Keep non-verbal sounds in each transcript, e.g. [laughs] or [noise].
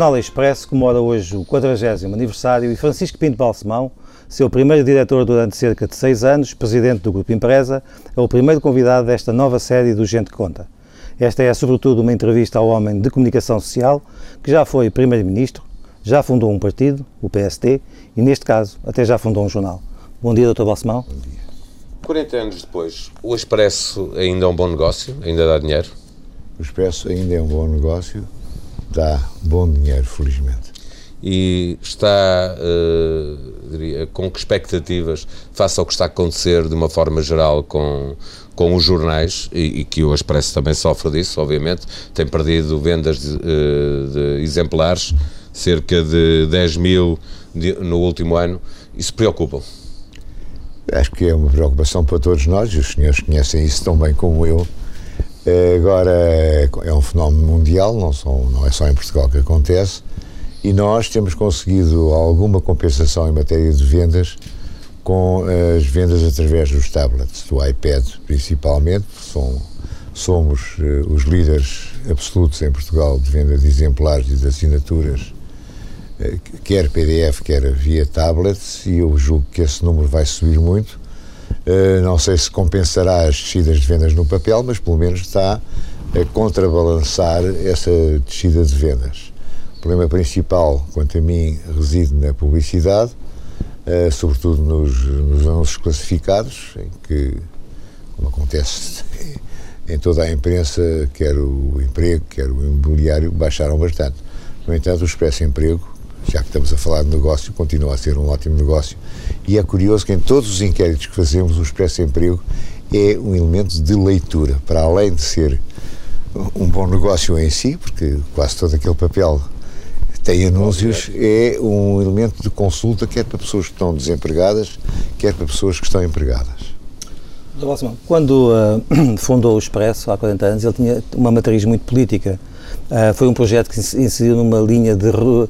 Jornal Expresso comemora hoje o 40 aniversário e Francisco Pinto Balsemão, seu primeiro diretor durante cerca de seis anos, presidente do Grupo Empresa, é o primeiro convidado desta nova série do Gente Conta. Esta é, sobretudo, uma entrevista ao homem de comunicação social que já foi primeiro-ministro, já fundou um partido, o PST, e neste caso até já fundou um jornal. Bom dia, Dr. Balsemão. Bom dia. 40 anos depois, o Expresso ainda é um bom negócio? Ainda dá dinheiro? O Expresso ainda é um bom negócio, dá bom dinheiro, felizmente. E está, uh, diria, com que expectativas face ao que está a acontecer de uma forma geral com, com os jornais, e, e que o Expresso também sofre disso, obviamente, tem perdido vendas de, uh, de exemplares, cerca de 10 mil de, no último ano, isso preocupa? Acho que é uma preocupação para todos nós, e os senhores conhecem isso tão bem como eu. Eh, agora é um fenómeno mundial, não, não é só em Portugal que acontece, e nós temos conseguido alguma compensação em matéria de vendas com as vendas através dos tablets, do iPad principalmente, são, somos uh, os líderes absolutos em Portugal de venda de exemplares e de assinaturas eh, quer PDF, quer via tablets, e eu julgo que esse número vai subir muito. Eh, não sei se compensará as descidas de vendas no papel, mas pelo menos está a contrabalançar essa descida de vendas. O problema principal, quanto a mim, reside na publicidade, eh, sobretudo nos, nos anúncios classificados, em que, como acontece [laughs] em toda a imprensa, quer o emprego, quer o imobiliário, baixaram bastante. No entanto, o Expresso Emprego já que estamos a falar de negócio, continua a ser um ótimo negócio. E é curioso que em todos os inquéritos que fazemos, o Expresso Emprego é um elemento de leitura, para além de ser um bom negócio em si, porque quase todo aquele papel tem anúncios, é um elemento de consulta, quer para pessoas que estão desempregadas, quer para pessoas que estão empregadas. Quando uh, [clears throat] fundou o Expresso, há 40 anos, ele tinha uma matriz muito política. Uh, foi um projeto que se inseriu numa linha de uh,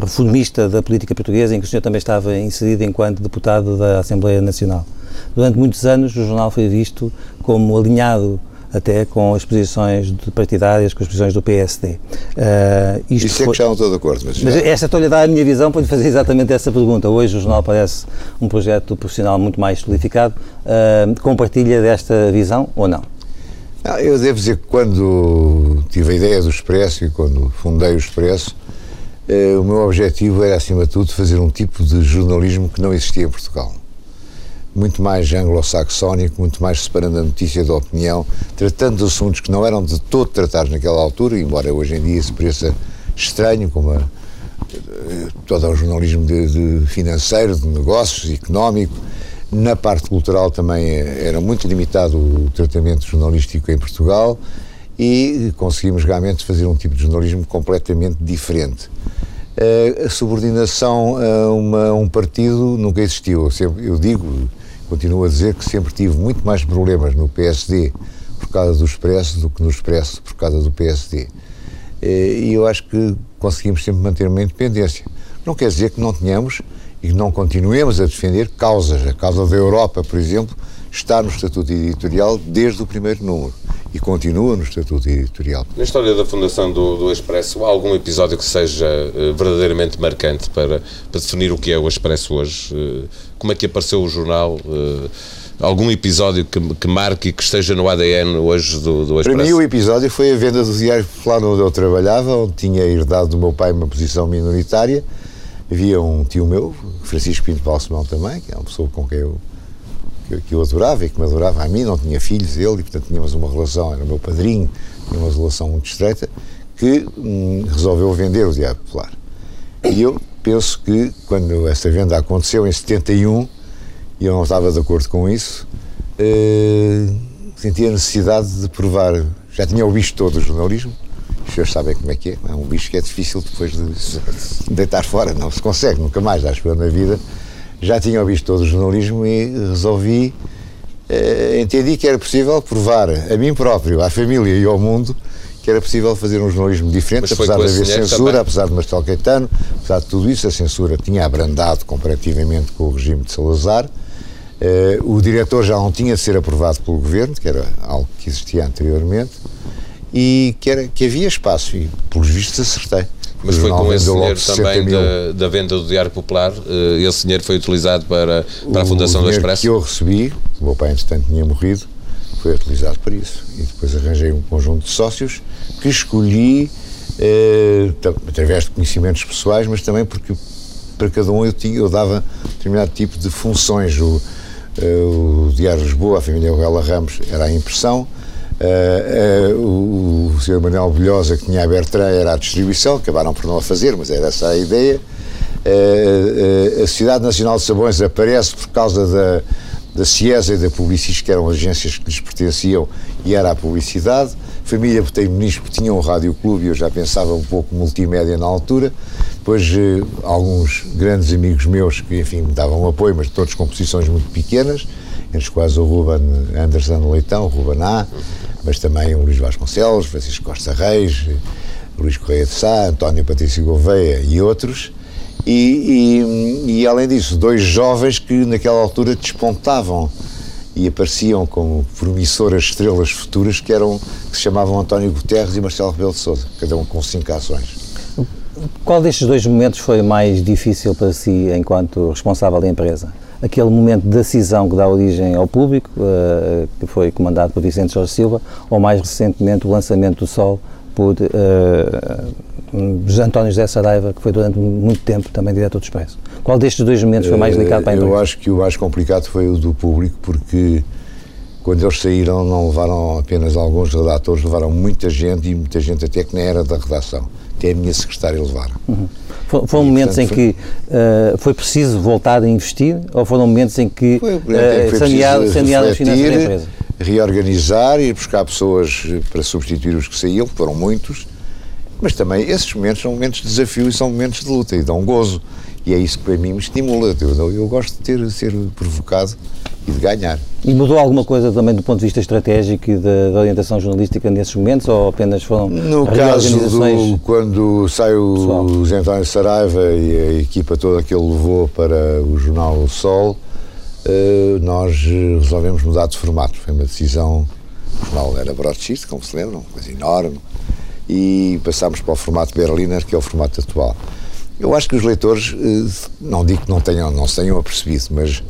reformista da política portuguesa, em que o senhor também estava inserido enquanto deputado da Assembleia Nacional. Durante muitos anos, o jornal foi visto como alinhado até com as posições partidárias, com as posições do PSD. Uh, isto Isso é que já não estou de acordo. Mas, mas esta estou-lhe a dar a minha visão para lhe fazer exatamente essa pergunta. Hoje o jornal parece um projeto profissional muito mais solidificado. Uh, compartilha desta visão ou não? Ah, eu devo dizer que quando tive a ideia do Expresso e quando fundei o Expresso, eh, o meu objetivo era, acima de tudo, fazer um tipo de jornalismo que não existia em Portugal. Muito mais anglo-saxónico, muito mais separando a notícia da opinião, tratando de assuntos que não eram de todo tratados naquela altura, embora hoje em dia se pareça estranho, como a, eh, todo o jornalismo de, de financeiro, de negócios, económico, na parte cultural também era muito limitado o tratamento jornalístico em Portugal e conseguimos realmente fazer um tipo de jornalismo completamente diferente. A subordinação a uma, um partido nunca existiu. Eu, sempre, eu digo, continuo a dizer que sempre tive muito mais problemas no PSD por causa do Expresso do que no Expresso por causa do PSD. E eu acho que conseguimos sempre manter uma independência. Não quer dizer que não tenhamos e não continuemos a defender causas. A causa da Europa, por exemplo, está no Estatuto Editorial desde o primeiro número e continua no Estatuto Editorial. Na história da fundação do, do Expresso, há algum episódio que seja uh, verdadeiramente marcante para, para definir o que é o Expresso hoje? Uh, como é que apareceu o jornal? Uh, algum episódio que, que marque e que esteja no ADN hoje do, do Expresso? Para mim o episódio foi a venda do Diário Popular onde eu trabalhava, onde tinha herdado do meu pai uma posição minoritária havia um tio meu, Francisco Pinto Balsemão também, que é uma pessoa com quem eu, que, que, eu adorava e que me adorava a mim, não tinha filhos ele, e portanto tínhamos uma relação, era o meu padrinho, tínhamos uma relação muito estreita, que hum, resolveu vender o Diário Popular. E eu penso que quando essa venda aconteceu em 71, e eu não estava de acordo com isso, eh, senti a necessidade de provar, já tinha o visto todo o jornalismo, os senhores sabem como é que é. É um bicho que é difícil depois de [laughs] deitar fora, não se consegue, nunca mais, acho que na vida. Já tinha visto todo o jornalismo e resolvi, eh, entendi que era possível provar a mim próprio, à família e ao mundo que era possível fazer um jornalismo diferente, apesar de haver censura, também. apesar de Marcelo Caetano, apesar de tudo isso, a censura tinha abrandado comparativamente com o regime de Salazar. Uh, o diretor já não tinha de ser aprovado pelo governo, que era algo que existia anteriormente e que, era, que havia espaço e, pelos vistos, acertei. Mas foi com esse dinheiro também da, da, venda do Diário Popular, uh, esse dinheiro foi utilizado para, para a Fundação do Expresso? que eu recebi, o meu pai entretanto tinha morrido, foi utilizado para isso. E depois arranjei um conjunto de sócios que escolhi uh, através de conhecimentos pessoais, mas também porque para cada um eu, tinha, eu dava determinado tipo de funções. O, uh, o Diário de Lisboa, a família Ruela Ramos, era a impressão, Uh, uh, o, Sr. Manuel Bilhosa, que tinha aberto era a distribuição, acabaram por não a fazer, mas era essa a ideia. Uh, a Sociedade Nacional de Sabões aparece por causa da, da CIESA e da Publicis, que eram agências que lhes pertenciam, e era a publicidade. Família Botei Munisco tinha um rádio clube e eu já pensava um pouco multimédia na altura. Depois, alguns grandes amigos meus que, enfim, me davam apoio, mas todos com posições muito pequenas os quais o Ruben Anderson Leitão, Ruben A, mas também o Luís Vasconcelos, Francisco Costa Reis, Luís Correia de Sá, António Patrício Gouveia e outros. E, e, e, além disso, dois jovens que naquela altura despontavam e apareciam como promissoras estrelas futuras que eram que se chamavam António Guterres e Marcelo Rebelo de Sousa, cada um com cinco ações. Qual destes dois momentos foi mais difícil para si enquanto responsável da empresa? Aquele momento de decisão que dá origem ao público, uh, que foi comandado por Vicente Jorge Silva, ou mais recentemente o lançamento do Sol por uh, António José Saraiva, que foi durante muito tempo também diretor do Expresso. Qual destes dois momentos foi mais delicado para a empresa? Eu acho que o mais complicado foi o do público, porque quando eles saíram não levaram apenas alguns redatores, levaram muita gente e muita gente até que nem era da redação. Até a minha secretária levaram. Uhum. Foram momentos em que uh, foi preciso voltar a investir ou foram momentos em que foi, uh, sanearam as finanças da empresa? Reorganizar, ir buscar pessoas para substituir os que saíam, que foram muitos, mas também esses momentos são momentos de desafio e são momentos de luta e dão gozo. E é isso que para mim me estimula. Eu, eu gosto de ter, ser provocado e de ganhar. E mudou alguma coisa também do ponto de vista estratégico e da, da orientação jornalística nesses momentos ou apenas foram No caso do, quando sai o Zé António Saraiva e a equipa toda que ele levou para o jornal O Sol, eh, nós resolvemos mudar de formato. Foi uma decisão, o jornal era broadsheet, como se lembram, uma coisa enorme, e passámos para o formato Berliner, que é o formato atual. Eu acho que os leitores, eh, não digo que não, tenham, não se tenham apercebido, mas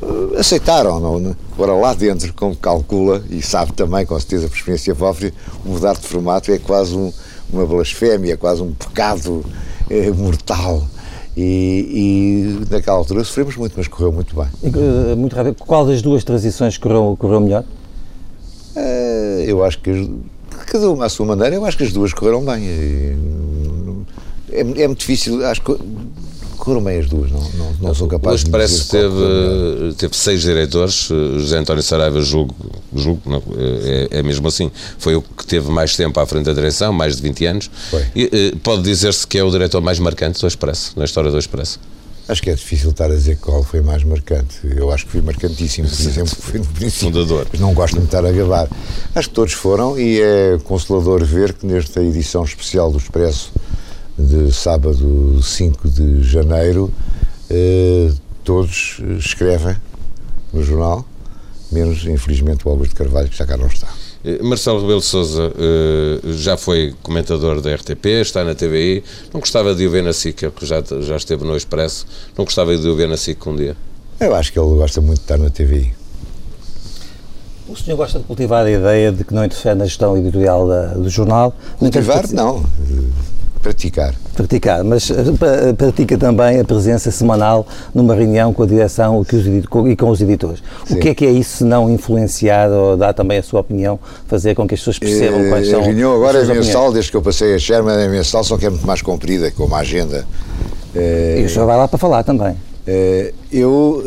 uh, aceitaram. Não? Agora, lá dentro, como calcula, e sabe também, com certeza, por experiência própria, mudar de formato é quase um, uma blasfémia, quase um pecado é, mortal. E, e, naquela altura sofremos muito, mas correu muito bem. E, muito rápido, qual das duas transições correu, correu melhor? Eu acho que cada uma à sua maneira, eu acho que as duas correram bem. É, é muito difícil, acho que correram bem as duas, não, não, não sou capaz Hoje de parece que teve, teve seis diretores, eh, José António Saraiva, julgo, julgo não, é, é, mesmo assim, foi o que teve mais tempo à frente da direção, mais de 20 anos. E, eh, pode dizer-se que é o diretor mais marcante do Expresso, na história do Expresso? Acho que é difícil estar a dizer qual foi mais marcante. Eu acho que fui marcantíssimo, por exemplo, foi no princípio. Fundador. Mas não gosto de estar a gabar. Acho que todos foram e é consolador ver que nesta edição especial do Expresso de sábado 5 de janeiro, eh, todos escrevem no jornal, menos, infelizmente, o Augusto Carvalho, que já cá não está. Eh, Marcelo Rebelo de Sousa eh, já foi comentador da RTP, está na TVI. Não gostava de o ver na SIC, que já, já esteve no Expresso. Não gostava de o ver na SIC um dia? Eu acho que ele gosta muito de estar na TVI. O senhor gosta de cultivar a ideia de que não interfere na gestão editorial da, do jornal? Cultivar, não praticar. Praticar, mas eh, pratica também a presença semanal numa reunião com a direção e com os editores. Sim. O que é que é isso se não influenciar ou dar também a sua opinião, fazer com que as pessoas percebam é, quais são A reunião agora é mensal, desde que eu passei a Sherman é mensal, só que é muito mais comprida, com uma agenda. É, e o senhor vai lá para falar também. É, eu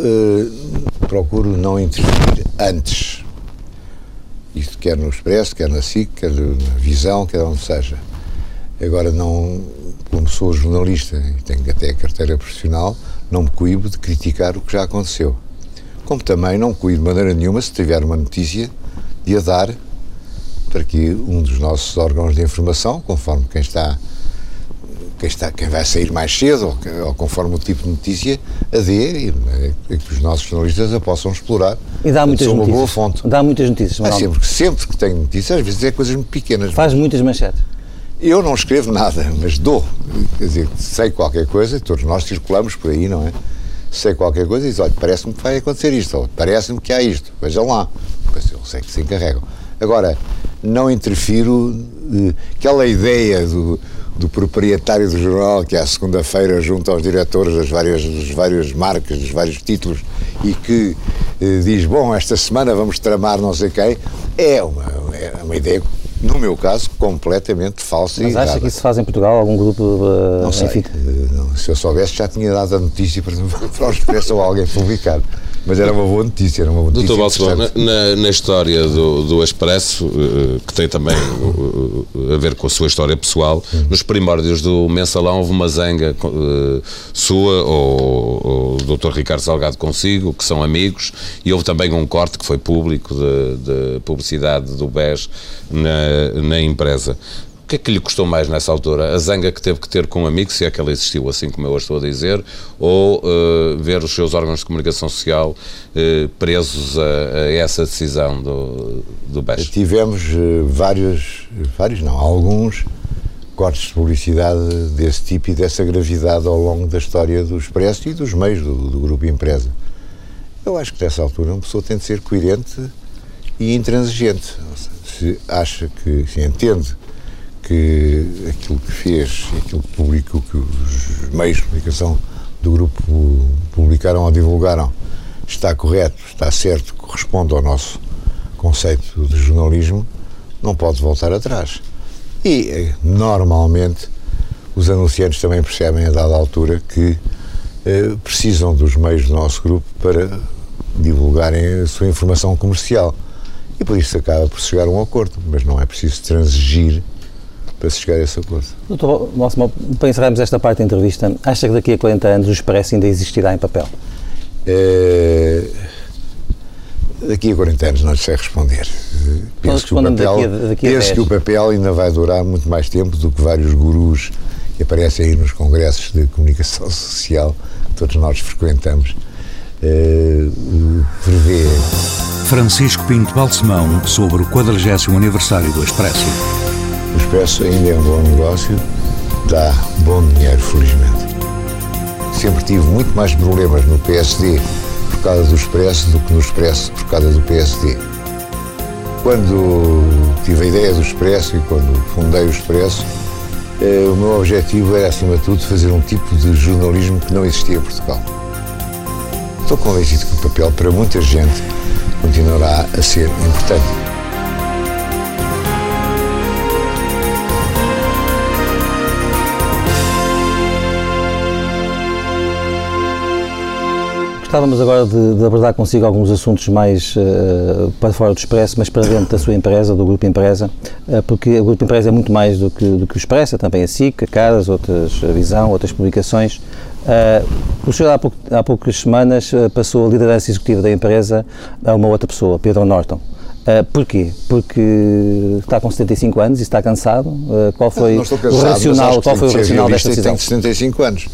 procuro não intervir antes. Isto quer no Expresso, quer na SIC, quer na Visão, quer onde seja. Agora, não, como sou jornalista e tenho até a carteira profissional, não me cuido de criticar o que já aconteceu. Como também não me cuido de maneira nenhuma, se tiver uma notícia, de a dar para que um dos nossos órgãos de informação, conforme quem está quem, está, quem vai sair mais cedo, ou, ou conforme o tipo de notícia, a dê e, e, que os nossos jornalistas a possam explorar. E dá muitas notícias. uma boa fonte. Dá muitas notícias. Ah, sempre, sempre que tem notícias, às vezes é coisas muito pequenas. Faz muitas manchetes. Eu não escrevo nada, mas dou. Quer dizer, sei qualquer coisa, todos nós circulamos por aí, não é? Sei qualquer coisa e diz, olha, parece-me que vai acontecer isto, ou parece-me que há isto, vejam lá. Pois eu sei que se encarregam. Agora, não interfiro, eh, aquela ideia do, do proprietário do jornal que à segunda-feira junta aos diretores das várias, das várias marcas, dos vários títulos e que eh, diz, bom, esta semana vamos tramar não sei quem, é uma, é uma ideia no meu caso, completamente falsa Mas e acha errada. que isso se faz em Portugal, algum grupo, uh, Não sei, eh, não, se eu soubesse já tinha dado a notícia para, [laughs] para o Expresso ou alguém publicar. Mas era uma boa notícia, era uma boa notícia Doutor Balsemão, na, na- história do, do Expresso, eh, que tem também eh, a ver com a sua história pessoal, nos primórdios do mensalão houve uma zanga eh, sua ou, ou do Dr. Ricardo Salgado consigo, que são amigos, e houve também um corte que foi público de, de publicidade do BES na, na empresa. Que é que lhe custou mais nessa altura? A zanga que teve que ter com um amigo, se é que ela existiu assim como eu a estou a dizer, ou eh, ver os seus órgãos de comunicação social eh, presos a, a essa decisão do, do BES? Tivemos eh, vários, vários não, alguns cortes de publicidade desse tipo e dessa gravidade ao longo da história do Expresso e dos meios do, do Grupo Empresa. Eu acho que nessa altura uma pessoa tem de ser coerente e intransigente. Se acha que, se entende que aquilo que fez, aquilo que publicou, que os meios de comunicação do grupo publicaram ou divulgaram está correto, está certo, corresponde ao nosso conceito de jornalismo, não pode voltar atrás. E, eh, normalmente, os anunciantes também percebem a dada altura que eh, precisam dos meios do nosso grupo para divulgarem a sua informação comercial. E por isso acaba por chegar a um acordo, mas não é preciso transigir para se chegar a esse acordo. Doutor Balsemão, para encerrarmos esta parte da entrevista, acha que daqui a 40 anos o Expresso ainda existirá em papel? Eh, daqui a 40 anos não sei responder. Penso, que o, papel, daqui a- daqui a penso 10. que o papel ainda vai durar muito mais tempo do que vários gurus que aparecem aí nos congressos de comunicação [laughs] social que todos nós frequentamos. Eh, prevê Francisco Pinto Balsemão sobre o 40 aniversário do Expresso. O Expresso ainda é um bom negócio, dá bom dinheiro, felizmente. Sempre tive muito mais problemas no PSD por causa do Expresso do que no Expresso por causa do PSD. Quando tive a ideia do Expresso e quando fundei o Expresso, eh, o meu objetivo era, acima de tudo, fazer um tipo de jornalismo que não existia em Portugal. Estou convencido que o papel, para muita gente, continuará a ser importante. Gostávamos agora de, de abordar consigo alguns assuntos mais eh, para fora do Expresso, mas para dentro da sua empresa, do Grupo Empresa, eh, porque o Grupo Empresa é muito mais do que, do que o Expresso, é também a SIC, a Caras, outras, a Visão, outras publicações. Eh, o senhor há, pouco- há poucas semanas passou a liderança executiva da empresa a uma outra pessoa, Pedro Norton. Eh, porquê? Porque está com 75 anos e está cansado? Eh, qual foi o cansado, mas racional, qual foi o racional desta decisão? Tenho 75 anos.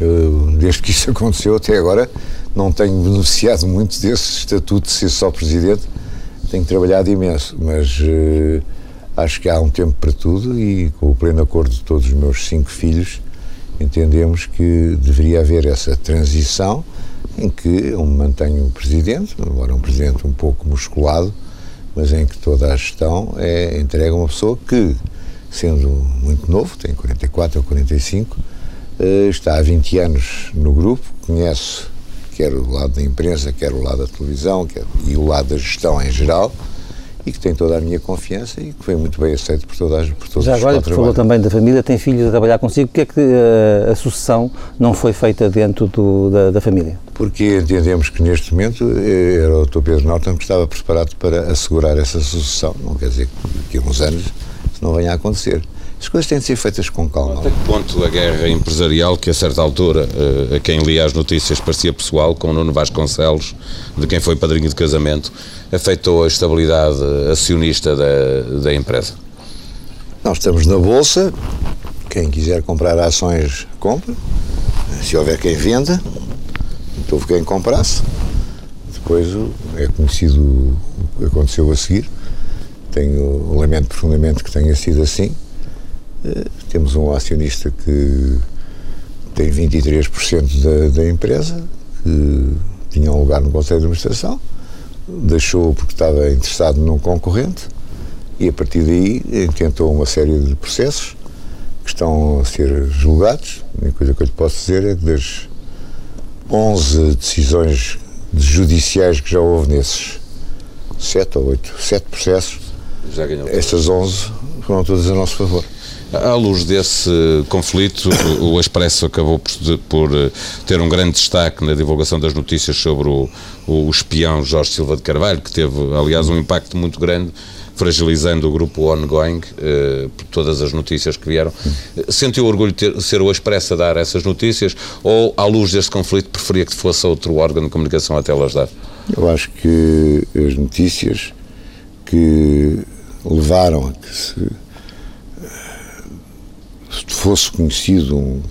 Eu, desde que isso [laughs] aconteceu até agora, não tenho beneficiado muito desse estatuto de ser só presidente. Tenho trabalhado imenso, mas eh, acho que há um tempo para tudo e, com o pleno acordo de todos os meus cinco filhos, entendemos que deveria haver essa transição em que eu me mantenho presidente, embora um presidente um pouco musculado, mas em que toda a gestão é entregue a uma pessoa que, sendo muito novo, tem 44 ou 45, eh, está há 20 anos no grupo, conhece quer o lado da imprensa, quer o lado da televisão quer, e o lado da gestão em geral, e que tem toda a minha confiança e que foi muito bem aceito por, todas, por todos Já agora, que falou também da família, tem filhos a trabalhar consigo, porque é que eh, a sucessão não foi feita dentro do- da, da família? Porque entendemos que neste momento eh, era o Dr. Pedro Norton que estava preparado para assegurar essa sucessão. Não quer dizer que daqui a uns anos isso não venha a acontecer. As coisas têm de ser feitas com calma. Até que ponto a guerra empresarial, que a certa altura, eh, a quem lia as notícias parecia pessoal, com o Nuno Vasconcelos, de quem foi padrinho de casamento, afetou a estabilidade acionista da, da empresa? Nós estamos na Bolsa, quem quiser comprar ações, compra. Se houver quem venda, então houve quem comprasse. Depois é conhecido o que aconteceu a seguir. Tenho, lamento profundamente que tenha sido assim. Uh, temos um acionista que tem 23% da, da empresa, que tinha um lugar no Conselho de Administração, deixou porque estava interessado num concorrente e a partir daí intentou uma série de processos que estão a ser julgados. A única coisa que eu lhe posso dizer é que das 11 decisões judiciais que já houve nesses 7 ou 8, 7 processos, estas 11 foram todas a nosso favor. À luz desse conflito, o Expresso acabou por, eh, ter um grande destaque na divulgação das notícias sobre o, o espião Jorge Silva de Carvalho, que teve, aliás, um impacto muito grande fragilizando o grupo ongoing eh, por todas as notícias que vieram. Sentiu orgulho de ser o Expresso a dar essas notícias ou, à luz deste conflito, preferia que fosse outro órgão de comunicação até las dar? Eu acho que as notícias que levaram a que se, fosse conhecido um,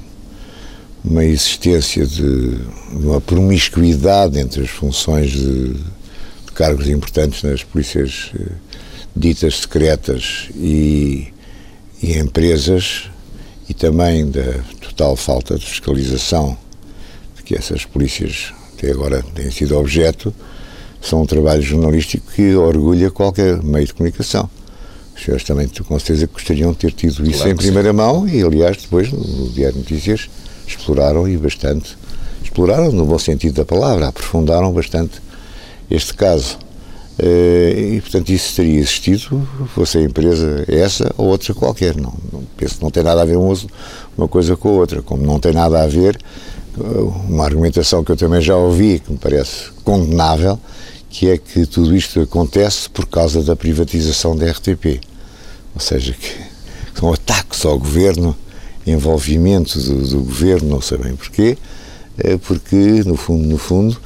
uma existência de, de, uma promiscuidade entre as funções de, de cargos importantes nas polícias eh, ditas secretas e, e empresas e também da total falta de fiscalização de que essas polícias até agora têm sido objeto, são um trabalho jornalístico que orgulha qualquer meio de comunicação. Os senhores também, com certeza, gostariam de ter tido isso claro em primeira sim. mão e, aliás, depois, no Diário de Notícias, exploraram e bastante, exploraram no bom sentido da palavra, aprofundaram bastante este caso. Uh, e, portanto, isso teria existido, fosse a empresa essa ou outra qualquer. Não, não, penso que não tem nada a ver uma, coisa com a outra, como não tem nada a ver uh, uma argumentação que eu também já ouvi, que me parece condenável, que é que tudo isto acontece por causa da privatização da RTP. Ou seja, que são ataques ao governo, envolvimento do, do governo, não sei bem porquê, uh, porque, no fundo, no fundo,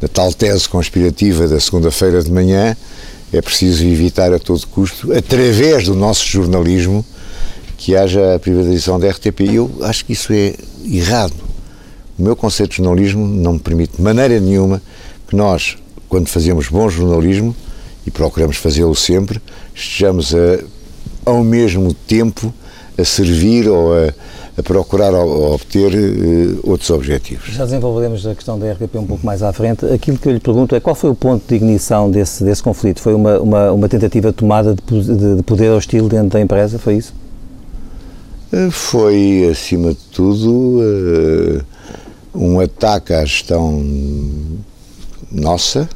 da tal tese conspirativa da segunda-feira de manhã, é preciso evitar a todo custo, através do nosso jornalismo, que haja a privatização da RTP. Eu acho que isso é errado. O meu conceito de jornalismo não me permite de maneira nenhuma que nós, quando fazemos bom jornalismo, e procuramos fazê-lo sempre, estejamos a, ao mesmo tempo a servir ou a a procurar obter uh, outros objetivos. Já desenvolveremos a questão da RTP um pouco mais à frente. Aquilo que eu lhe pergunto é qual foi o ponto de ignição desse, desse conflito? Foi uma, uma, uma tentativa de tomada de, de, de poder hostil dentro da empresa? Foi isso? Uh, foi, acima de tudo, uh, um ataque à gestão nossa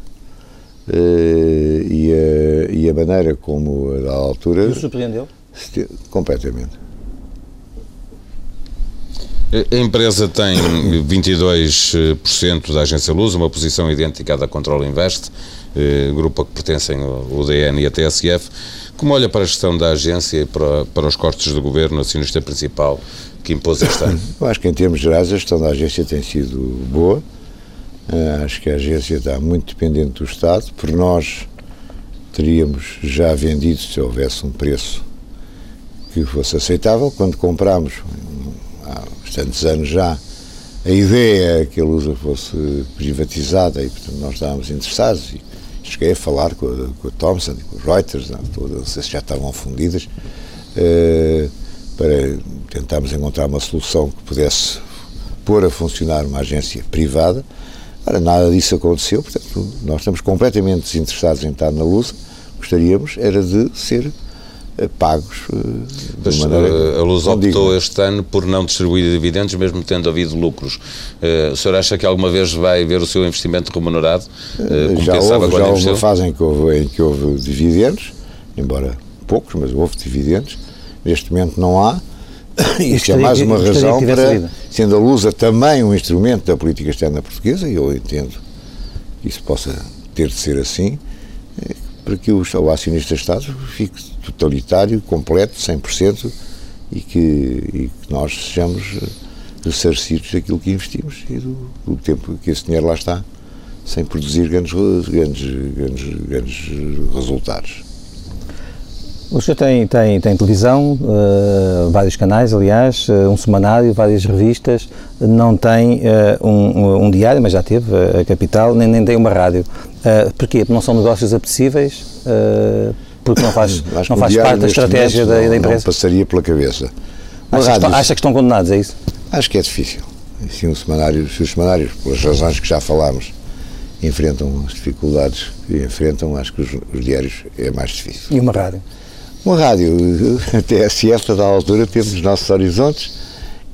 e a, e, a, maneira como, a altura. E surpreendeu? Completamente. A empresa tem 22% da agência Luz, uma posição idêntica à da Control Invest, eh, grupo a que pertencem o DN e a TSF. Como olha para a gestão da agência e para, para os cortes do governo, acionista principal, que impôs este ano? [coughs] Eu acho que, em termos gerais, a gestão da agência tem sido boa. Uh, acho que a agência está muito dependente do Estado. Por nós, teríamos já vendido se houvesse um preço que fosse aceitável. Quando comprámos, bastantes anos já, a ideia é que a Lusa fosse privatizada e, portanto, nós estávamos interessados e cheguei a falar com a, com a Thomson e com os Reuters, não, todas, não sei se já estavam fundidas, uh, para tentarmos encontrar uma solução que pudesse pôr a funcionar uma agência privada. Ora, nada disso aconteceu, portanto, nós estamos completamente desinteressados em estar na Lusa, gostaríamos era de ser eh, pagos eh, de Mas, maneira eh, a Luz optou este ano por não distribuir dividendos, mesmo tendo havido lucros. o senhor acha que alguma vez vai ver o seu investimento remunerado? Como já houve, já houve uma fase em que houve, em que houve dividendos, embora poucos, mas houve dividendos. Neste momento não há. [coughs] Isto é mais uma razão para, sendo a Lusa também um instrumento da política externa portuguesa, e eu entendo que isso possa ter de ser assim, para que o, o acionista Estado fique totalitário, completo, 100%, e que, e que nós sejamos eh, ressarcidos daquilo que investimos e do, do, tempo que esse dinheiro lá está, sem produzir grandes, grandes, grandes, grandes resultados. O senhor tem, tem, tem televisão, uh, vários canais, aliás, uh, um semanário, várias revistas, não tem uh, um, um, diário, mas já teve a Capital, nem, nem tem uma rádio. porquê? Porque não são negócios apetecíveis? porque não [coughs] faz, não faz parte da estratégia da, da, empresa? Não passaria pela cabeça. Acha, que estão, acha que estão condenados, é isso? Acho que é difícil. Se, um semanário, se os semanários, pelas razões que já falámos, enfrentam as dificuldades que enfrentam, acho que os, os diários é mais difícil. E uma rádio? Uma rádio, [laughs] até a CIEF, da altura, temos os nossos horizontes,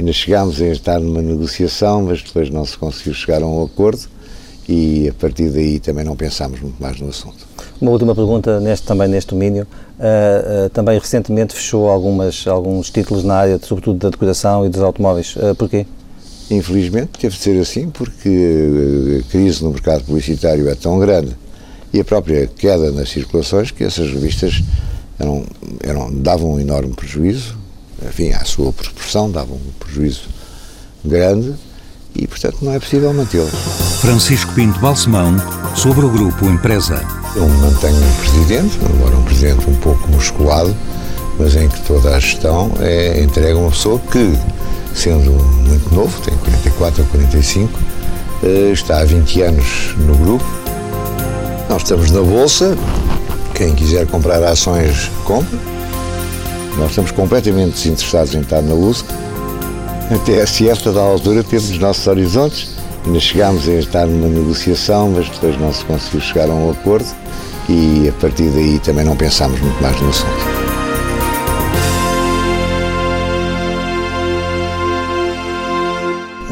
ainda chegámos a estar numa negociação, mas depois não se conseguiu chegar a um acordo e a partir daí também não pensámos muito mais no assunto. Uma última pergunta neste, também neste domínio. Uh, uh, também recentemente fechou algumas, alguns títulos na área, sobretudo da decoração e dos automóveis. Uh, porquê? Infelizmente teve de ser assim porque a crise no mercado publicitário é tão grande e a própria queda nas circulações que essas revistas eram, eram, davam um enorme prejuízo, enfim, à sua proporção, davam um prejuízo grande e, portanto, não é possível mantê-las. Francisco Pinto Balsemão, sobre o Grupo Empresa. Eu mantenho um presidente, agora um presidente um pouco musculado, mas em que toda a gestão é entregue a uma pessoa que, sendo muito novo, tem 44 ou 45, eh, está há 20 anos no grupo. Nós estamos na Bolsa, quem quiser comprar ações, compra. Nós estamos completamente desinteressados em estar na Bolsa. Até se esta da altura temos os nossos horizontes, ainda chegámos a estar numa negociação, mas depois não se conseguiu chegar a um acordo e a partir daí também não pensámos muito mais no assunto.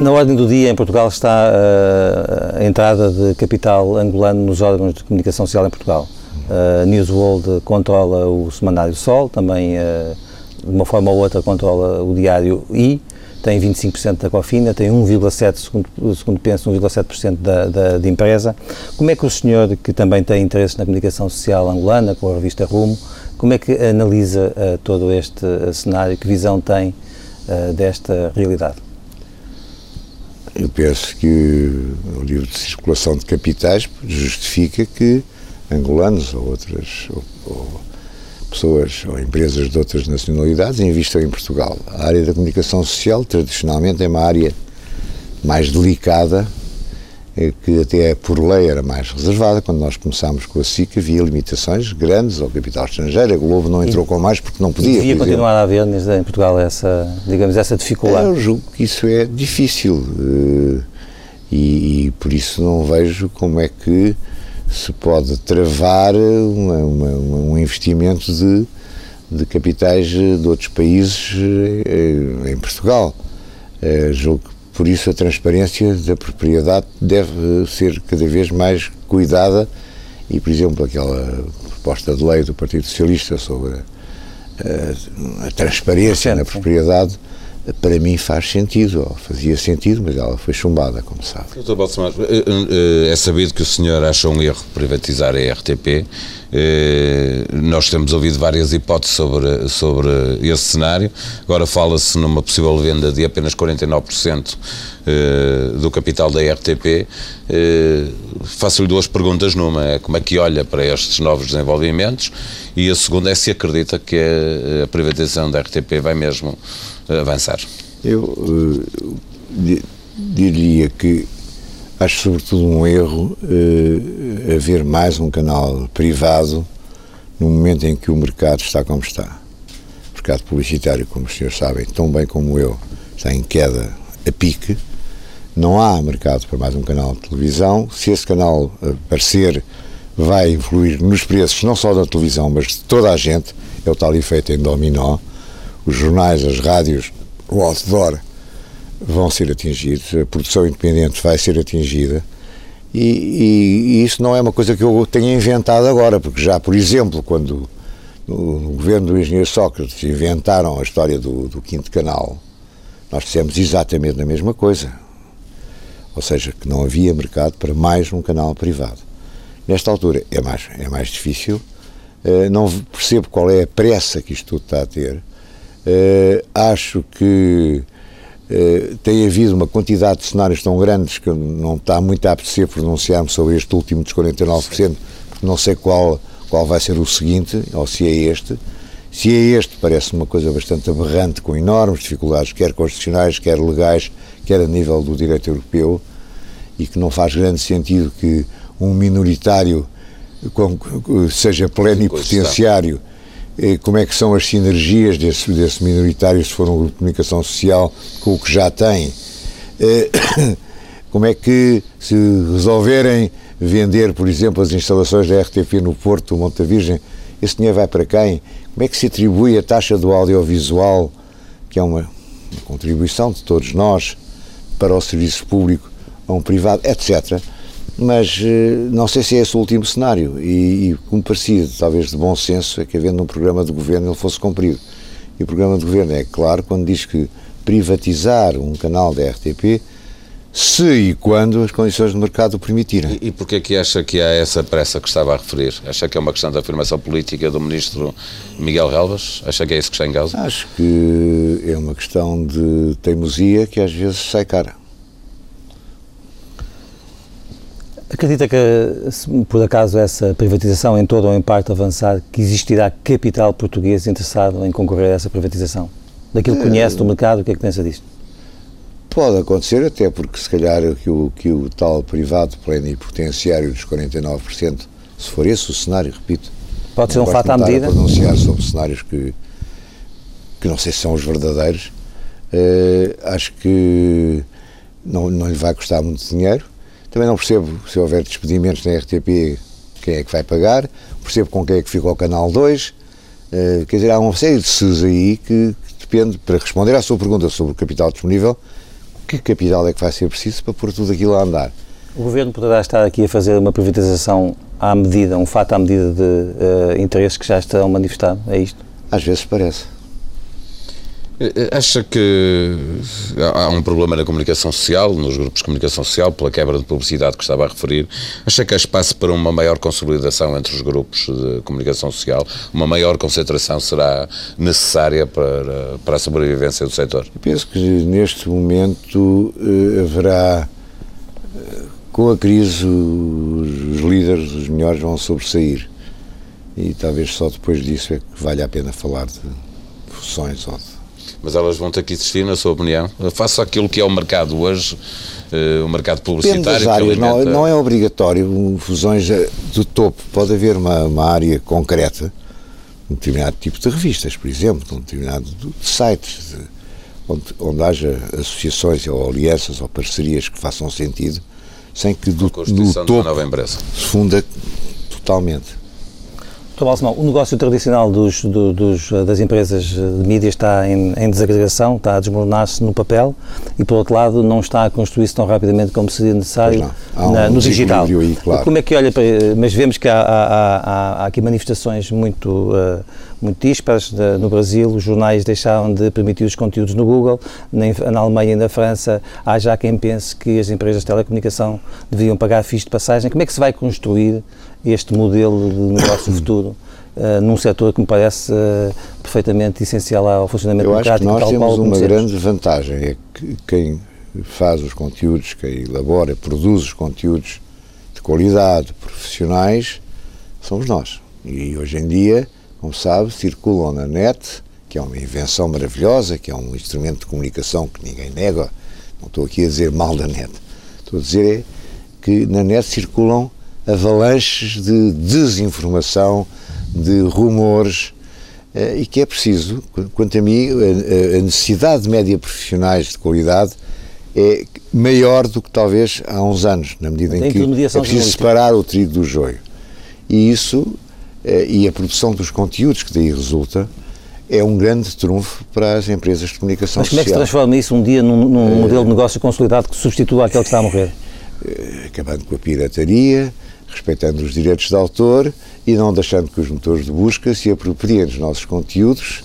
Na ordem do dia, em Portugal, está uh, a entrada de capital angolano nos órgãos de comunicação social em Portugal. Uh, News World controla o Semanário Sol, também, uh, de uma forma ou outra, controla o Diário I, tem 25% da Cofina, tem 1,7%, segundo, segundo penso, 1,7% da, da, de empresa. Como é que o senhor, que também tem interesse na comunicação social angolana, com a revista Rumo, como é que analisa todo este cenário, que visão tem desta realidade? Eu penso que o livre de circulação de capitais justifica que angolanos ou outras ou, ou pessoas ou empresas de outras nacionalidades investam em Portugal. A área da comunicação social tradicionalmente é uma área mais delicada é que até por lei era mais reservada. Quando nós começámos com a SIC havia limitações grandes ao capital estrangeiro. A Globo não entrou e, com mais porque não podia. Devia continuar a haver em Portugal essa, digamos, essa dificuldade? Eu julgo que isso é difícil eh, e, e por isso não vejo como é que se pode travar uma, uma, um investimento de, de capitais de outros países eh, em Portugal. Uh, julgo que por isso, a transparência da propriedade deve ser cada vez mais cuidada e, por exemplo, aquela proposta de lei do Partido Socialista sobre a, a, a transparência na propriedade para mim faz sentido, ou fazia sentido, mas ela foi chumbada, como sabe. Doutor Balsemar, eh, eh, é sabido que o senhor acha um erro privatizar a RTP. Eh, nós temos ouvido várias hipóteses sobre, sobre esse cenário. Agora fala-se numa possível venda de apenas 49% do capital da RTP. Faço-lhe duas perguntas numa. É como é que olha para estes novos desenvolvimentos? E a segunda é se acredita que a privatização da RTP vai mesmo avançar? Eu uh, diria que acho sobretudo um erro uh, haver mais um canal privado no momento em que o mercado está como está. O mercado publicitário, como os senhores sabem, tão bem como eu, está em queda a pique. Não há mercado para mais um canal de televisão. Se esse canal aparecer, vai influir nos preços, não só da televisão, mas de toda a gente. É o tal efeito em dominó os jornais, as rádios, o outdoor vão ser atingidos, a produção independente vai ser atingida. E, e, e, isso não é uma coisa que eu tenha inventado agora, porque já, por exemplo, quando no, no governo do engenheiro Sócrates inventaram a história do, do quinto canal, nós dissemos exatamente a mesma coisa. Ou seja, que não havia mercado para mais um canal privado. Nesta altura é mais, é mais difícil, uh, não percebo qual é a pressa que isto tudo está a ter. Uh, acho que uh, tem havido uma quantidade de cenários tão grandes que não está muito a apetecer pronunciar-me sobre este último dos 49%, porque não sei qual, qual vai ser o seguinte, ou se é este. Se é este, parece uma coisa bastante aberrante, com enormes dificuldades, quer constitucionais, quer legais, quer a nível do direito europeu, e que não faz grande sentido que um minoritário seja plenipotenciário como é que são as sinergias desse, desse minoritário, se for um grupo de comunicação social, com o que já tem. [coughs] Como é que, se resolverem vender, por exemplo, as instalações da RTP no Porto do Monte Virgem, esse dinheiro vai para quem? Como é que se atribui a taxa do audiovisual, que é uma, uma contribuição de todos nós para o serviço público, a um privado, etc mas eh, não sei se é esse o último cenário e, e como parecia, talvez de bom senso, é que havendo um programa de governo ele fosse cumprido. E o programa de governo é claro quando diz que privatizar um canal da RTP se e quando as condições do mercado o permitirem. E, e porquê que acha que há essa pressa que estava a referir? Acha que é uma questão da afirmação política do Ministro Miguel Relvas? Acha que é isso que está em causa? Acho que é uma questão de teimosia que às vezes sai cara. Acredita que, se por acaso essa privatização em todo ou em parte avançar, que existirá capital português interessado em concorrer a essa privatização? Daquilo que conhece do mercado, o que é que pensa disto? Pode acontecer, até porque se calhar que o, que o tal privado plenipotenciário dos 49%, se for esse o cenário, repito, pode ser um fato à medida. pronunciar sobre cenários que, que não sei se são os verdadeiros, uh, acho que não, não lhe vai custar muito dinheiro também não percebo se houver despedimentos na RTP quem é que vai pagar, percebo com quem é que fica o Canal 2. Uh, eh, quer dizer, há uma série de SUS aí que, que depende, para responder à sua pergunta sobre o capital disponível, que capital é que vai ser preciso para pôr tudo aquilo a andar? O Governo poderá estar aqui a fazer uma privatização à medida, um fato à medida de uh, interesses que já estão manifestados, é isto? Às vezes parece. Eh, acha que há um problema na comunicação social, nos grupos de comunicação social, pela quebra de publicidade que estava a referir? Acha que há espaço para uma maior consolidação entre os grupos de comunicação social? Uma maior concentração será necessária para, para a sobrevivência do setor? Eu penso que neste momento eh, haverá, eh, com a crise, os líderes, os melhores, vão sobressair. E talvez só depois disso é que vale a pena falar de fusões ou de mas elas vão ter que existir, na sua opinião? Faça aquilo que é o mercado hoje, uh, o mercado publicitário. Não, não, é obrigatório fusões eh, do topo, pode haver uma, uma área concreta, um determinado tipo de revistas, por exemplo, um determinado de sites, de, onde, onde haja associações ou alianças ou parcerias que façam sentido, sem que do, no topo se funda totalmente. Dr. Balsemão, o negócio tradicional dos, do, dos, das empresas de mídia está em, em desagregação, está a desmoronar-se no papel e, por outro lado, não está a construir-se tão rapidamente como seria necessário um na, no digital. Aí, claro. Como é que olha para. Mas vemos que há, há, há, há aqui manifestações muito, uh, muito dispares. no Brasil, os jornais deixaram de permitir os conteúdos no Google, na, na Alemanha e na França há já quem pense que as empresas de telecomunicação deviam pagar fios de passagem. Como é que se vai construir este modelo de negócio [coughs] futuro uh, num setor que me parece uh, perfeitamente essencial ao funcionamento Eu democrático. Eu acho que nós temos uma grande vantagem, é que quem faz os conteúdos, quem elabora, produz os conteúdos de qualidade, profissionais, somos nós. E hoje em dia, como sabe, circulam na net, que é uma invenção maravilhosa, que é um instrumento de comunicação que ninguém nega. Não estou aqui a dizer mal da net. Estou a dizer é que na net circulam avalanches de desinformação, de rumores, eh, e que é preciso, quanto a mim, a necessidade de média profissionais de qualidade é maior do que talvez há uns anos, na medida em que é preciso separar o trigo do joio. E isso, eh, e a produção dos conteúdos que daí resulta, é um grande trunfo para as empresas de comunicação social. Mas como é que se transforma isso um dia num, num é... modelo de negócio consolidado que substitua aquele que está a morrer? Acabando com a pirataria, respeitando os direitos de autor e não deixando que os motores de busca se apropriem dos nossos conteúdos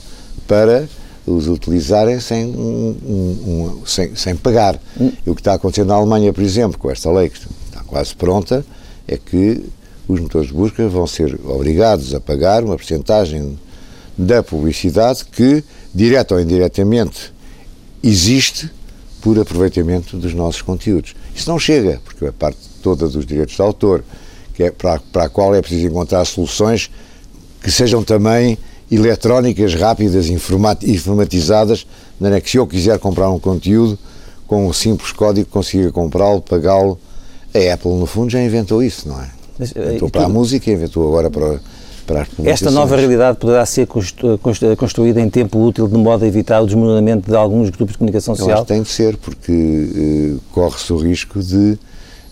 para os utilizarem sem, um, um, sem, sem pagar. E o que está acontecendo na Alemanha, por exemplo, com esta lei que está quase pronta, é que os motores de busca vão ser obrigados a pagar uma porcentagem da publicidade que, direto ou indiretamente, existe por aproveitamento dos nossos conteúdos. Isso não chega, porque a parte toda dos direitos de autor, que é para, para a qual é preciso encontrar soluções que sejam também eletrónicas, rápidas, informatizadas, de que se eu quiser comprar um conteúdo, com um simples código consiga comprá-lo, pagá-lo. A Apple, no fundo, já inventou isso, não é? Mas, eh, inventou para a música, inventou agora para, para as publicações. Esta nova realidade poderá ser construída em tempo útil de modo a evitar o desmoronamento de alguns grupos de comunicação social? Eu acho que tem de ser, porque uh, corre-se o risco de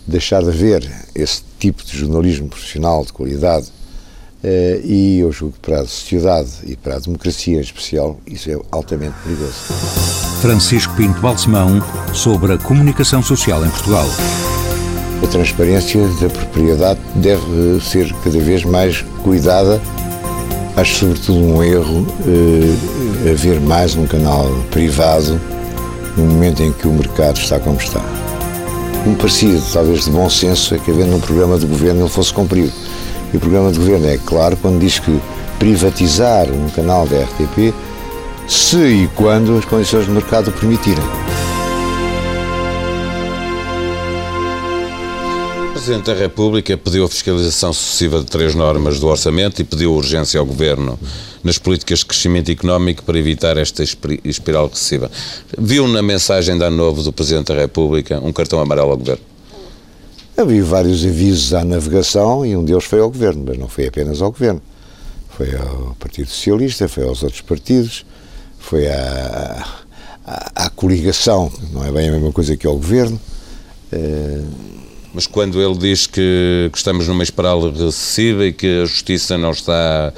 deixar de haver esse tipo de jornalismo profissional de qualidade uh, e eu julgo que para a sociedade e para a democracia em especial isso é altamente perigoso. Francisco Pinto Balsemão sobre a comunicação social em Portugal. A transparência da propriedade deve ser cada vez mais cuidada. Acho sobretudo um erro eh, haver mais um canal privado no momento em que o mercado está como está. Um parecido, talvez de bom senso, é que havendo um programa de governo ele fosse cumprido. E o programa de governo é claro quando diz que privatizar um canal da RTP se e quando as condições do mercado o permitirem. Presidente da República pediu a fiscalização sucessiva de três normas do orçamento e pediu urgência ao Governo nas políticas de crescimento económico para evitar esta espiral recessiva. Viu na mensagem da novo do Presidente da República um cartão amarelo ao Governo? Havia vários avisos à navegação e um deles foi ao Governo, mas não foi apenas ao Governo. Foi ao Partido Socialista, foi aos outros partidos, foi à, à, à coligação, não é bem a mesma coisa que ao Governo. Uh, mas quando ele diz que, que estamos numa espiral recessiva e que a justiça não está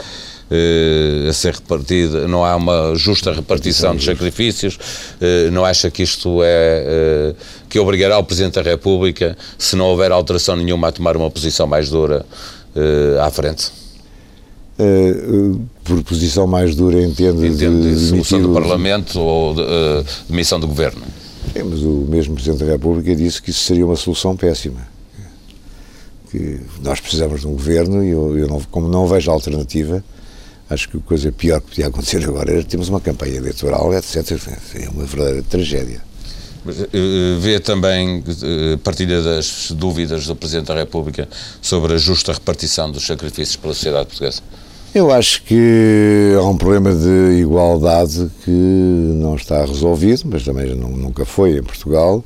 uh, a ser repartida, não há uma justa repartição de sacrifícios, uh, não acha que isto é uh, que obrigará o Presidente da República, se não houver alteração nenhuma, a tomar uma posição mais dura à frente? por posição mais dura entende, entende de, de solução do Parlamento ou de, de missão do Governo? É, mas o mesmo Presidente da República disse que isso seria uma solução péssima. Que nós precisamos de um governo e eu, eu não, como não vejo alternativa, acho que a coisa pior que podia acontecer agora era termos uma campanha eleitoral, etc. É uma verdadeira tragédia. Mas, uh, vê também, uh, partilha das dúvidas do Presidente da República sobre a justa repartição dos sacrifícios pela sociedade portuguesa? Eu acho que há um problema de igualdade que não está resolvido, mas também nunca foi em Portugal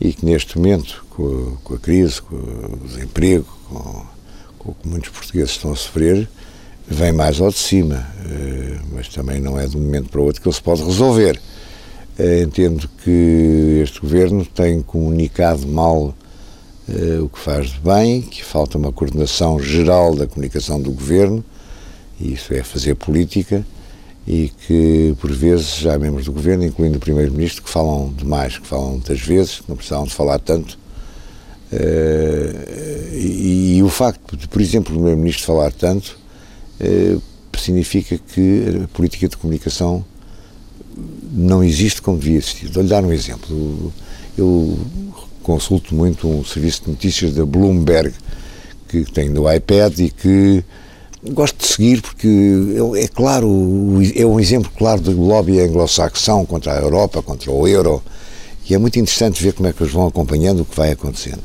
e que neste momento, com a, com a crise, com o desemprego, com, com o que muitos portugueses estão a sofrer, vem mais ao de cima, eh, mas também não é de um momento para o outro que ele se pode resolver. Eh, entendo que este governo tem comunicado mal eh, o que faz de bem, que falta uma coordenação geral da comunicação do governo e isso é fazer política, e que, por vezes, há membros do governo, incluindo o Primeiro-Ministro, que falam demais, que falam muitas vezes, que não precisavam de falar tanto. Uh, e, e, o facto de, por exemplo, o Primeiro-Ministro falar tanto significa que a política de comunicação não existe como devia existir. Vou-lhe dar um exemplo. Eu consulto muito um serviço de notícias da Bloomberg, que tem no iPad e que gosto de seguir porque é claro, é um exemplo claro do lobby anglo-saxão contra a Europa, contra o euro, e é muito interessante ver como é que eles vão acompanhando o que vai acontecendo.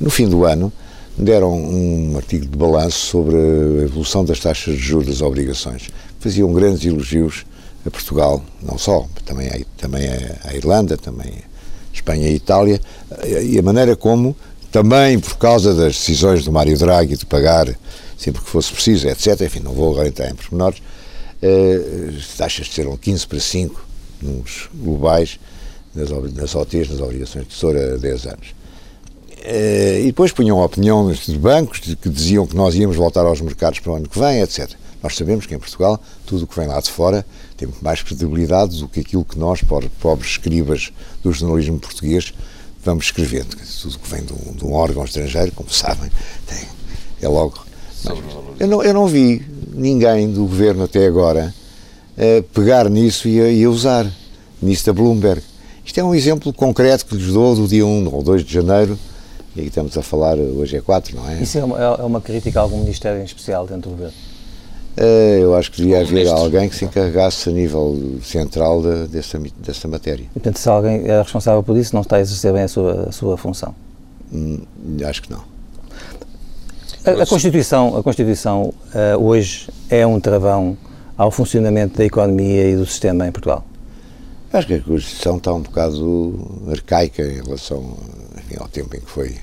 No fim do ano deram um artigo de balanço sobre a evolução das taxas de juros das obrigações. Faziam grandes elogios a Portugal, não só, também a, também a Irlanda, também a Espanha e a Itália, e a maneira como, também por causa das decisões do Mário Draghi de pagar sempre que fosse preciso, etc. Enfim, não vou agora entrar em pormenores. Uh, taxas serão 15 para 5 nos globais, nas, OTs, nas obrigações de tesouro a 10 anos. Uh, e depois punham opiniões de bancos que diziam que nós íamos voltar aos mercados para o ano que vem, etc. Nós sabemos que em Portugal tudo o que vem lá de fora tem mais credibilidade do que aquilo que nós, pobres escribas do jornalismo português, vamos escrevendo. Tudo o que vem de um, de um órgão estrangeiro, como sabem, tem, é logo eu não, eu não vi ninguém do governo até agora uh, pegar nisso e a, e a usar, nisso da Bloomberg. Isto é um exemplo concreto que lhes dou do dia 1 ou 2 de janeiro, e aqui estamos a falar, hoje é 4, não é? Isso é uma, é uma crítica a algum ministério em especial dentro do governo? Uh, eu acho que devia haver alguém que se encarregasse a nível central de, dessa, dessa matéria. E, portanto, se alguém é responsável por isso, não está a exercer bem a sua, a sua função? Hum, acho que não. A, a Constituição, a Constituição uh, hoje é um travão ao funcionamento da economia e do sistema em Portugal? Acho que a Constituição está um bocado arcaica em relação enfim, ao tempo em que foi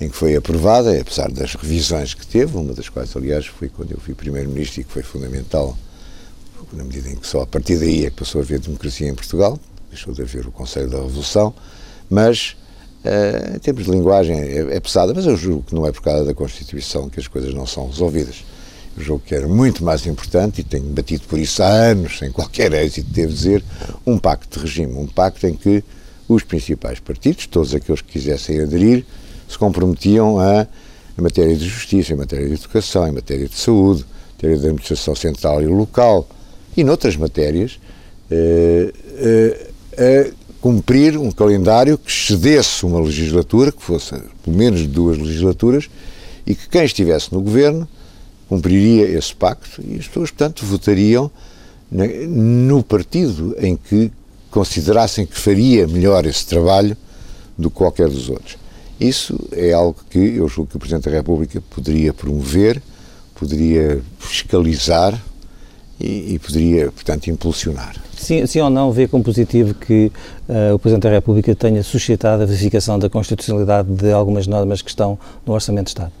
em que foi aprovada, apesar das revisões que teve, uma das quais, aliás, foi quando eu fui Primeiro-Ministro e que foi fundamental, na medida em que só a partir daí é que passou a haver democracia em Portugal, deixou de haver o Conselho da Revolução, mas uh, em termos de linguagem é, é, pesada, mas eu julgo que não é por causa da Constituição que as coisas não são resolvidas. Eu julgo que era muito mais importante, e tenho batido por isso há anos, sem qualquer êxito, devo dizer, um pacto de regime, um pacto em que os principais partidos, todos aqueles que quisessem aderir, se comprometiam a, em matéria de justiça, em matéria de educação, em matéria de saúde, em matéria de administração central e local e noutras matérias, eh, eh, a cumprir um calendário que cedesse uma legislatura, que fosse pelo menos duas legislaturas, e que quem estivesse no governo cumpriria esse pacto e as pessoas, portanto, votariam no partido em que considerassem que faria melhor esse trabalho do que qualquer dos outros. Isso é algo que eu julgo que o Presidente da República poderia promover, poderia fiscalizar e, e poderia, portanto, impulsionar. Sim, sim, ou não vê como positivo que uh, o Presidente da República tenha suscitado a verificação da constitucionalidade de algumas normas que estão no Orçamento de Estado?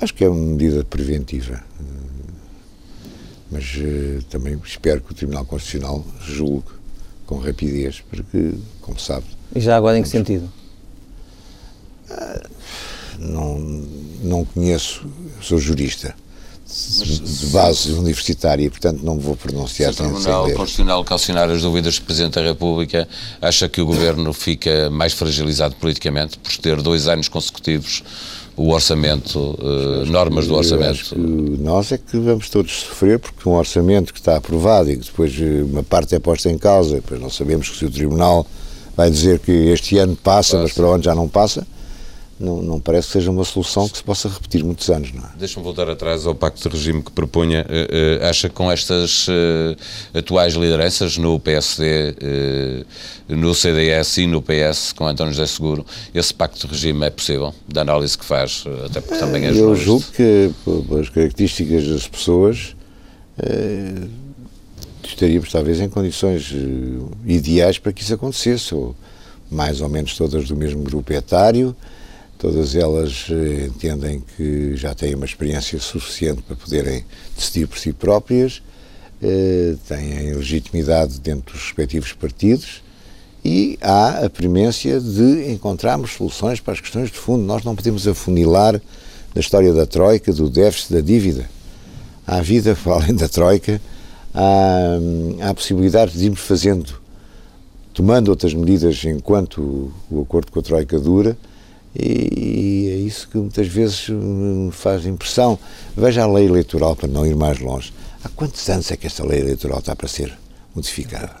Acho que é uma medida preventiva. Mas uh, também espero que o Tribunal Constitucional julgue com rapidez, porque, como sabe. E já agora em que sentido? Não, não conheço, sou jurista de base universitária e, portanto, não vou pronunciar se o Tribunal Constitucional calcionar as dúvidas do Presidente da República, acha que o Governo fica mais fragilizado politicamente por ter dois anos consecutivos o orçamento, uh, normas do orçamento? nós é que vamos todos sofrer porque um orçamento que está aprovado e que depois eh, uma parte é posta em causa, depois não sabemos se o Tribunal vai dizer que este ano passa, passa. mas para onde já não passa, não, não parece que seja uma solução que se possa repetir muitos anos. Não é? Deixa-me voltar atrás ao pacto de regime que propunha. Uh, uh, acha que com estas uh, atuais lideranças no PSD, no CDS e no PS, com António José Seguro, esse pacto de regime é possível? Da análise que faz, até porque também é Eu julgo que, pelas características das pessoas, estaríamos talvez em condições ideais para que isso acontecesse, ou mais ou menos todas do mesmo grupo etário, Todas elas eh, entendem que já têm uma experiência suficiente para poderem decidir por si próprias, eh, têm legitimidade dentro dos respectivos partidos e há a premência de encontrarmos soluções para as questões de fundo. Nós não podemos afunilar da história da Troika, do déficit, da dívida. Há vida para [laughs] além da Troika, há, há a possibilidade de irmos fazendo, tomando outras medidas enquanto o acordo com a Troika dura, e é isso que muitas vezes me faz impressão. Veja a lei eleitoral, para não ir mais longe. Há quantos anos é que esta lei eleitoral está para ser modificada?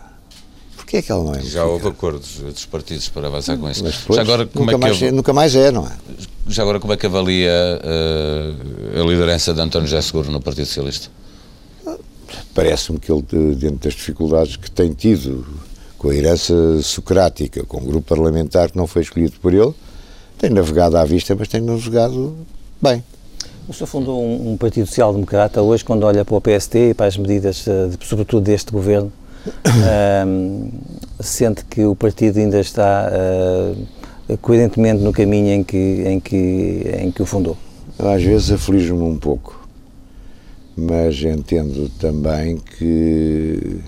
Porquê é que ela não é modificada? Já houve acordos dos partidos para avançar com isso. Mas depois, já agora, como nunca, é que mais, é, nunca mais é, não é? Já agora, como é que avalia uh, a liderança de António José Seguro no Partido Socialista? Parece-me que ele, dentro das dificuldades que tem tido com a herança socrática, com o grupo parlamentar que não foi escolhido por ele, tem navegado à vista, mas tem navegado bem. O senhor fundou um, um Partido Social Democrata. Hoje, quando olha para o PST e para as medidas, eh, de, sobretudo deste governo, um, [coughs] sente que o partido ainda está uh, coerentemente no caminho em que, em que, em que o fundou? Às vezes aflige-me um pouco, mas entendo também que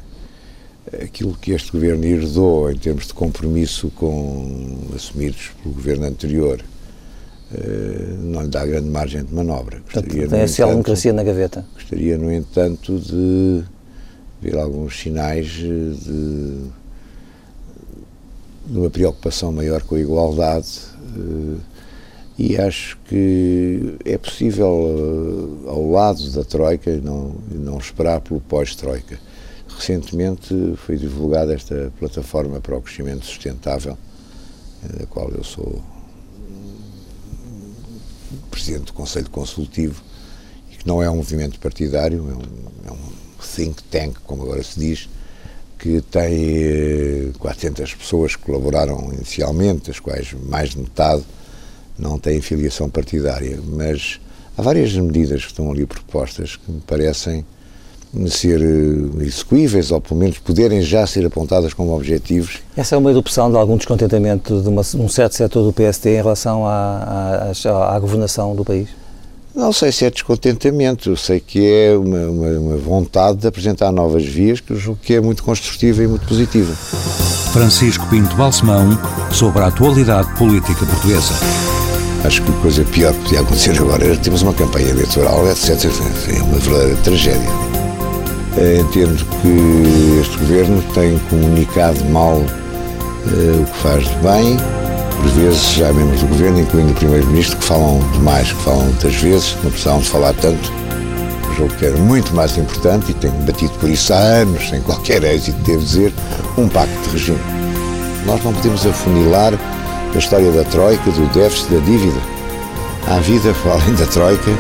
aquilo que este governo herdou em termos de compromisso com assumidos pelo governo anterior eh, não lhe dá grande margem de manobra. Gostaria, tem a social-democracia na gaveta. Gostaria, no entanto, de ver alguns sinais de, de uma preocupação maior com a igualdade eh, e acho que é possível, eh, ao lado da Troika, não, não esperar pelo pós-Troika Recentemente foi divulgada esta plataforma para o crescimento sustentável, eh, da qual eu sou presidente do Conselho Consultivo, e que não é um movimento partidário, é um, é um think tank, como agora se diz, que tem 400 eh, pessoas que colaboraram inicialmente, das quais mais de metade não têm filiação partidária, mas há várias medidas que estão ali propostas que me parecem ser uh, execuíveis ou pelo menos poderem já ser apontadas como objetivos. Essa é uma erupção de algum descontentamento de, uma, um certo setor do PSD em relação à, à, à, governação do país? Não sei se é descontentamento, eu sei que é uma, uma, uma vontade de apresentar novas vias que eu julgo que é muito construtiva e muito positiva. Francisco Pinto Balsemão sobre a atualidade política portuguesa. Acho que a coisa pior que podia acontecer agora era termos uma campanha eleitoral, etc. É uma verdadeira tragédia. Eh, entendo que este governo tem comunicado mal uh, o que faz de bem. Por vezes, já membros do governo, incluindo o Primeiro-Ministro, que falam demais, que falam muitas vezes, não precisavam de falar tanto. Um jogo que era muito mais importante e tenho batido por isso há anos, sem qualquer êxito, devo dizer, um pacto de regime. Nós não podemos afunilar a história da Troika, do déficit, da dívida. Há vida para além da Troika